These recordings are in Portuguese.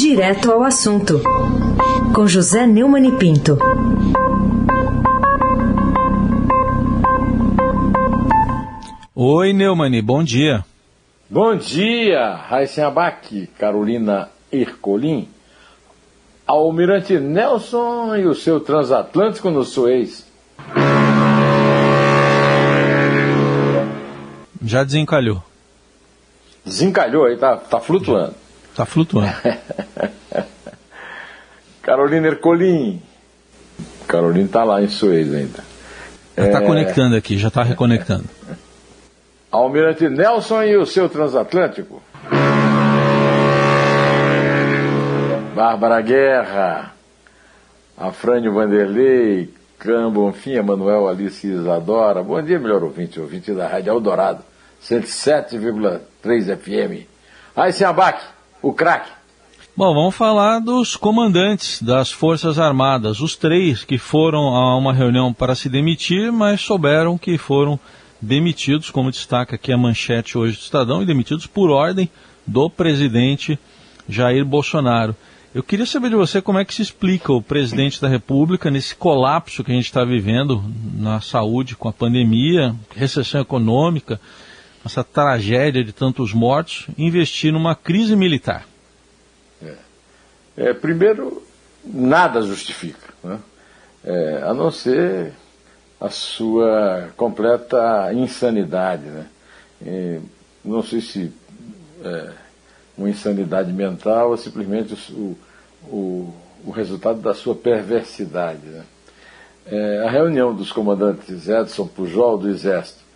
Direto ao assunto, com José Neumann e Pinto. Oi, Neumani, bom dia. Bom dia, Raíssen Abac, Carolina Ercolim, Almirante Nelson e o seu transatlântico no Suez. Já desencalhou. Desencalhou aí, tá, tá flutuando. Tá flutuando. Carolina Ercolim. Carolina tá lá em Suez ainda. Já tá é... conectando aqui, já tá reconectando. Almirante Nelson e o seu transatlântico. Bárbara Guerra, Afrânio Vanderlei, Cam Bonfim, Emanuel Alice Isadora. Bom dia, melhor ouvinte, ouvinte da Rádio Eldorado, 107,3 FM. Aí, Abac, o craque. Bom, vamos falar dos comandantes das Forças Armadas, os três que foram a uma reunião para se demitir, mas souberam que foram demitidos, como destaca aqui a manchete hoje do Estadão, e demitidos por ordem do presidente Jair Bolsonaro. Eu queria saber de você como é que se explica o presidente da República nesse colapso que a gente está vivendo na saúde com a pandemia, recessão econômica, essa tragédia de tantos mortos, investir numa crise militar. É. É, primeiro, nada justifica, né? é, a não ser a sua completa insanidade. Né? E não sei se é, uma insanidade mental ou simplesmente o, o, o resultado da sua perversidade. Né? É, a reunião dos comandantes Edson Pujol, do Exército,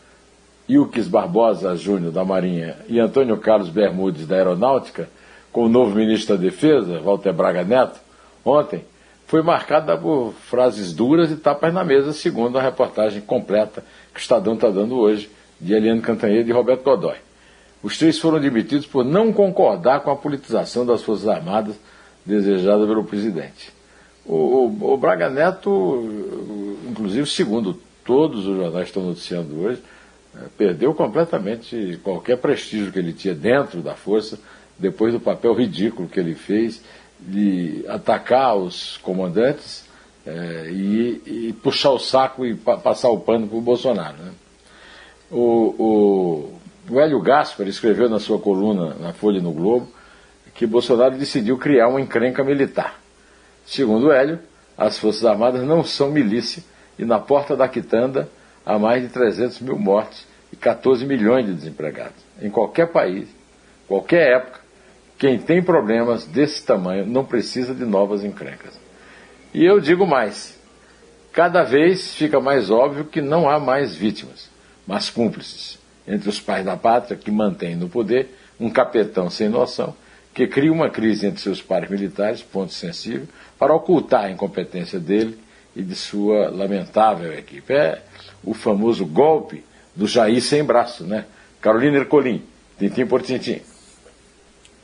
Ilques Barbosa Júnior, da Marinha, e Antônio Carlos Bermudes, da Aeronáutica, com o novo ministro da Defesa, Walter Braga Neto, ontem, foi marcada por frases duras e tapas na mesa, segundo a reportagem completa que o Estadão está dando hoje, de Eliane Cantanhede e Roberto Godoy. Os três foram demitidos por não concordar com a politização das Forças Armadas desejada pelo presidente. O, o, o Braga Neto, inclusive, segundo todos os jornais estão noticiando hoje, perdeu completamente qualquer prestígio que ele tinha dentro da força, depois do papel ridículo que ele fez de atacar os comandantes é, e, e, puxar o saco e pa passar o pano para o Bolsonaro. Né? O, o, o Hélio Gaspar escreveu na sua coluna na Folha no Globo que Bolsonaro decidiu criar uma encrenca militar. Segundo Hélio, as Forças Armadas não são milícia e na porta da quitanda há mais de 300 mil mortes e 14 milhões de desempregados. Em qualquer país, qualquer época, quem tem problemas desse tamanho não precisa de novas encrencas. E eu digo mais: cada vez fica mais óbvio que não há mais vítimas, mas cúmplices entre os pais da pátria que mantêm no poder um capetão sem noção que cria uma crise entre seus pares militares, ponto sensível, para ocultar a incompetência dele e de sua lamentável equipe. É o famoso golpe do Jair sem braço, né? Carolina Ercolim, tintim por tintim.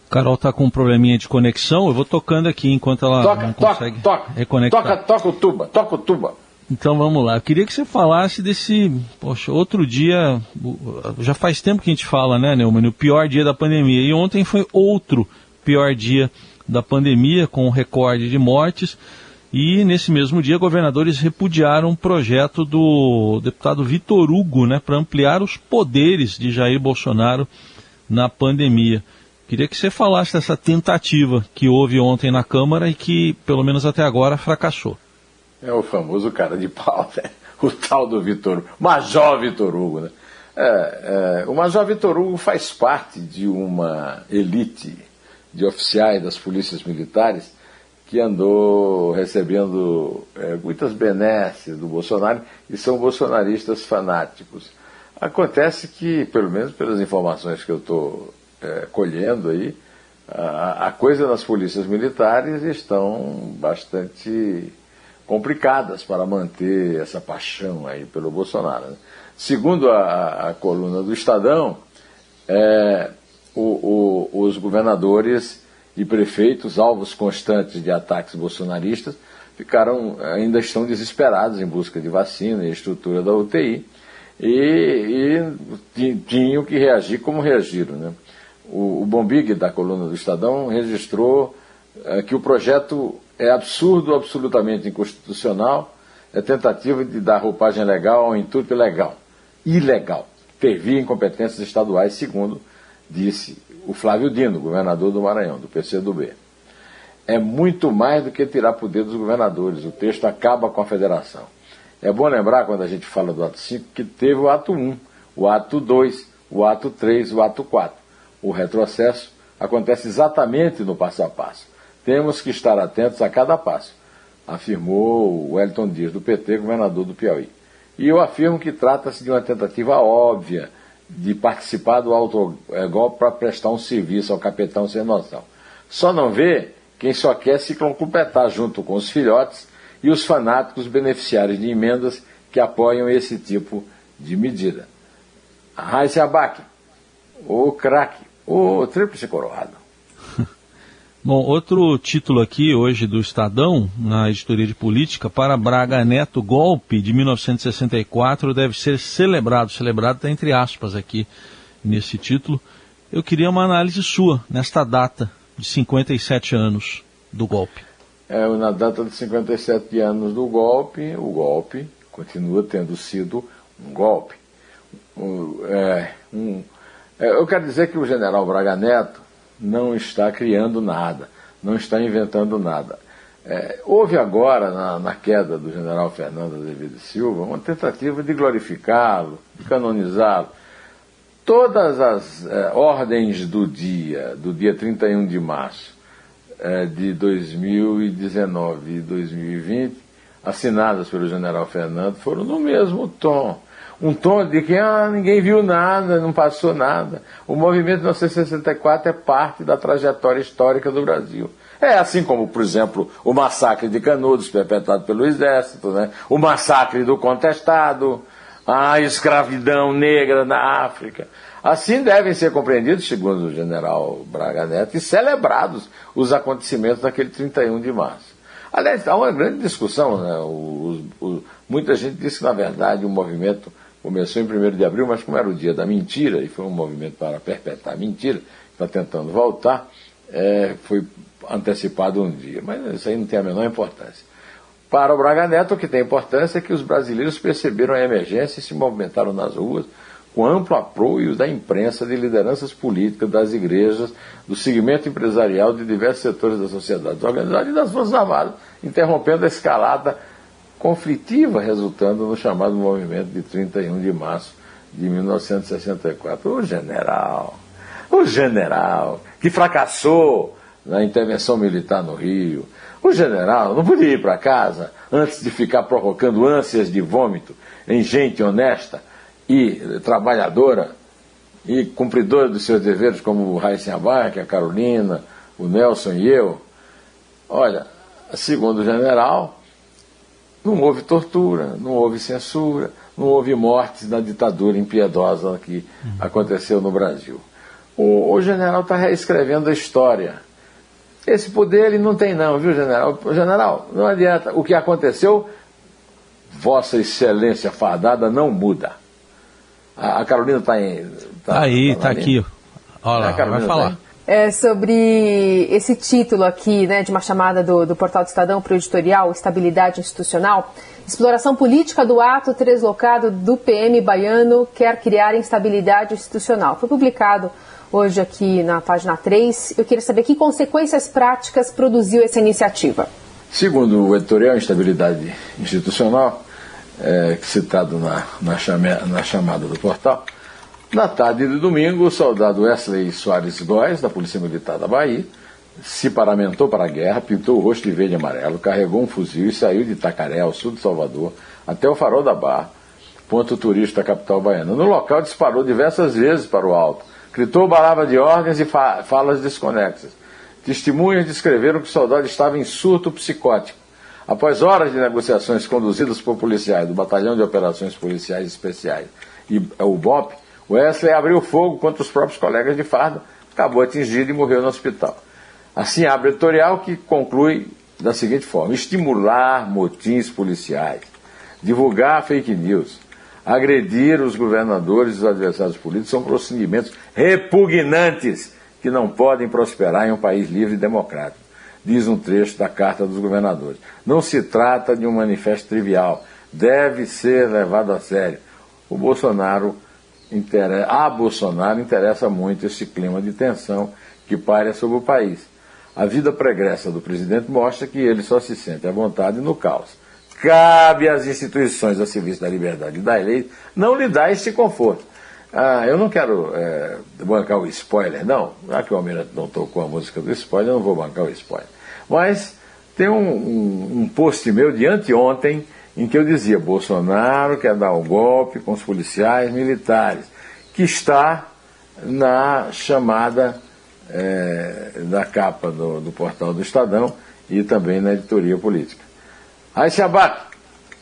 Carol está com um probleminha de conexão, eu vou tocando aqui enquanto ela toca, não consegue toca, toca, reconectar. Toca, toca o tuba, toca o tuba. Então vamos lá, eu queria que você falasse desse, poxa, outro dia, já faz tempo que a gente fala, né, Neumann, o pior dia da pandemia, e ontem foi outro pior dia da pandemia, com um recorde de mortes, e nesse mesmo dia governadores repudiaram um projeto do deputado Vitor Hugo, né, para ampliar os poderes de Jair Bolsonaro na pandemia. Queria que você falasse dessa tentativa que houve ontem na Câmara e que, pelo menos até agora, fracassou. É o famoso cara de pau, né? O tal do Vitor, Major Vitor Hugo, né? É, é, o Major Vitor Hugo faz parte de uma elite de oficiais das polícias militares que andou recebendo é, muitas benesses do Bolsonaro e são bolsonaristas fanáticos. Acontece que, pelo menos pelas informações que eu estou é, colhendo aí, a, a, coisa nas polícias militares estão bastante complicadas para manter essa paixão aí pelo Bolsonaro. Né? Segundo a, a, coluna do Estadão, é, o, o, os governadores e prefeitos, alvos constantes de ataques bolsonaristas, ficaram, ainda estão desesperados em busca de vacina e estrutura da UTI e, e tinham que reagir como reagiram. Né? O, o Bombig, da coluna do Estadão, registrou é, que o projeto é absurdo, absolutamente inconstitucional, é tentativa de dar roupagem legal ao intuito legal, ilegal, fervia em competências estaduais, segundo disse o Flávio Dino, governador do Maranhão, do PCdoB. É muito mais do que tirar poder dos governadores, o texto acaba com a federação. É bom lembrar, quando a gente fala do ato 5, que teve o ato 1, o ato 2, o ato 3, o ato 4. O retrocesso acontece exatamente no passo a passo. Temos que estar atentos a cada passo, afirmou o Wellington Dias, do PT, governador do Piauí. E eu afirmo que trata-se de uma tentativa óbvia de participar do autogolpe para prestar um serviço ao capitão sem noção. Só não vê quem só quer se completar junto com os filhotes e os fanáticos beneficiários de emendas que apoiam esse tipo de medida. Raíssa Abac, o craque, o tríplice coroado. Bom, outro título aqui hoje do Estadão, na editoria de política, para Braga Neto, golpe de 1964 deve ser celebrado. Celebrado está entre aspas aqui nesse título. Eu queria uma análise sua nesta data de 57 anos do golpe. É, na data de 57 anos do golpe, o golpe continua tendo sido um golpe. Um, é, um, é, eu quero dizer que o general Braga Neto não está criando nada, não está inventando nada. É, houve agora, na, na, queda do general Fernando Azevedo Silva, uma tentativa de glorificá-lo, de canonizá-lo. Todas as é, ordens do dia, do dia 31 de março é, de 2019 e 2020, assinadas pelo general Fernando, foram no mesmo tom um tom de que ah, ninguém viu nada, não passou nada. O movimento de 1964 é parte da trajetória histórica do Brasil. É assim como, por exemplo, o massacre de Canudos, perpetrado pelo Exército, né? o massacre do Contestado, a escravidão negra na África. Assim devem ser compreendidos, segundo o general Braga Neto, e celebrados os acontecimentos daquele 31 de março. Aliás, há uma grande discussão, né? o, o, muita gente diz que, na verdade, o movimento começou em 1 de abril, mas como era o dia da mentira, e foi um movimento para perpetrar a mentira, está tentando voltar, é, foi antecipado um dia. Mas isso aí não tem a menor importância. Para o Braga Neto, o que tem importância é que os brasileiros perceberam a emergência e se movimentaram nas ruas com amplo apoio da imprensa, de lideranças políticas, das igrejas, do segmento empresarial de diversos setores da sociedade organizada e das Forças Armadas, interrompendo a escalada conflitiva, resultando no chamado movimento de 31 de março de 1964. O general, o general, que fracassou na intervenção militar no Rio, o general não podia ir para casa antes de ficar provocando ânsias de vômito em gente honesta e trabalhadora e cumpridora dos seus deveres, como o Raíssa a Carolina, o Nelson e eu. Olha, segundo o general, não houve tortura, não houve censura, não houve mortes da ditadura impiedosa que uhum. aconteceu no Brasil. O, o general está reescrevendo a história. Esse poder ele não tem não, viu, general? General, não adianta. O que aconteceu, Vossa Excelência fardada não muda. A, a Carolina está em. Tá, Aí, está tá aqui. Olha lá, vai falar. Tá é, sobre esse título aqui, né, de uma chamada do, do Portal do Estadão para o editorial Estabilidade Institucional. Exploração política do ato translocado do PM baiano quer criar instabilidade institucional. Foi publicado hoje aqui na página 3. Eu queria saber que consequências práticas produziu essa iniciativa. Segundo o editorial Instabilidade Institucional, é, citado na, na, chame, na chamada do portal, na tarde de domingo, o soldado Wesley Soares Góes, da Polícia Militar da Bahia, se paramentou para a guerra, pintou o rosto de verde e amarelo, carregou um fuzil e saiu de Itacaré, ao sul de Salvador, até o Farol da Barra, ponto turístico da capital baiana. No local, disparou diversas vezes para o alto, gritou balava de ordens e fa falas desconexas. Testemunhas descreveram que o soldado estava em surto psicótico. Após horas de negociações conduzidas por policiais do Batalhão de Operações Policiais Especiais e o BOP, Wesley abriu fogo contra os próprios colegas de farda, acabou atingido e morreu no hospital. Assim abre o editorial que conclui da seguinte forma: estimular motins policiais, divulgar fake news, agredir os governadores e os adversários políticos são procedimentos repugnantes que não podem prosperar em um país livre e democrático. diz um trecho da Carta dos Governadores. Não se trata de um manifesto trivial, deve ser levado a sério. O Bolsonaro a Bolsonaro interessa muito esse clima de tensão que paira sobre o país. A vida pregressa do presidente mostra que ele só se sente à vontade no caos. Cabe às instituições a serviço da liberdade e da lei não lhe dar esse conforto. Ah, eu não quero é, bancar o spoiler, não. Já que o Almirante não tocou a música do spoiler, eu não vou bancar o spoiler. Mas tem um, um, um post meu de anteontem em que eu dizia: Bolsonaro quer dar o um golpe com os policiais militares, que está na chamada é, da capa do, do, portal do Estadão e também na editoria política. Aí se abate.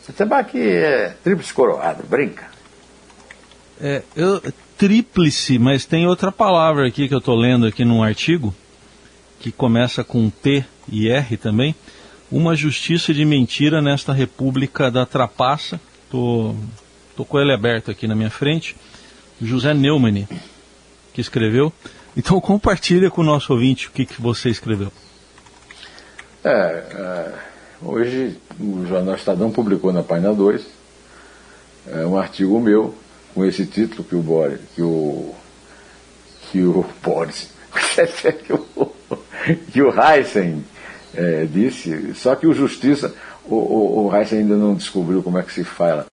Se abate é tríplice coroado, brinca. É, eu, tríplice, mas tem outra palavra aqui que eu estou lendo aqui num artigo, que começa com T e R também uma justiça de mentira nesta república da trapaça. Tô, tô com ele aberto aqui na minha frente. José Neumann, que escreveu. Então compartilha com o nosso ouvinte o que, que você escreveu. É, é, hoje o Jornal Estadão publicou na página 2 é, um artigo meu com esse título que o Boris, que o que o Boris, que o, que o Heisen é, disse, só que o Justiça, o, o, o Reis ainda não descobriu como é que se fala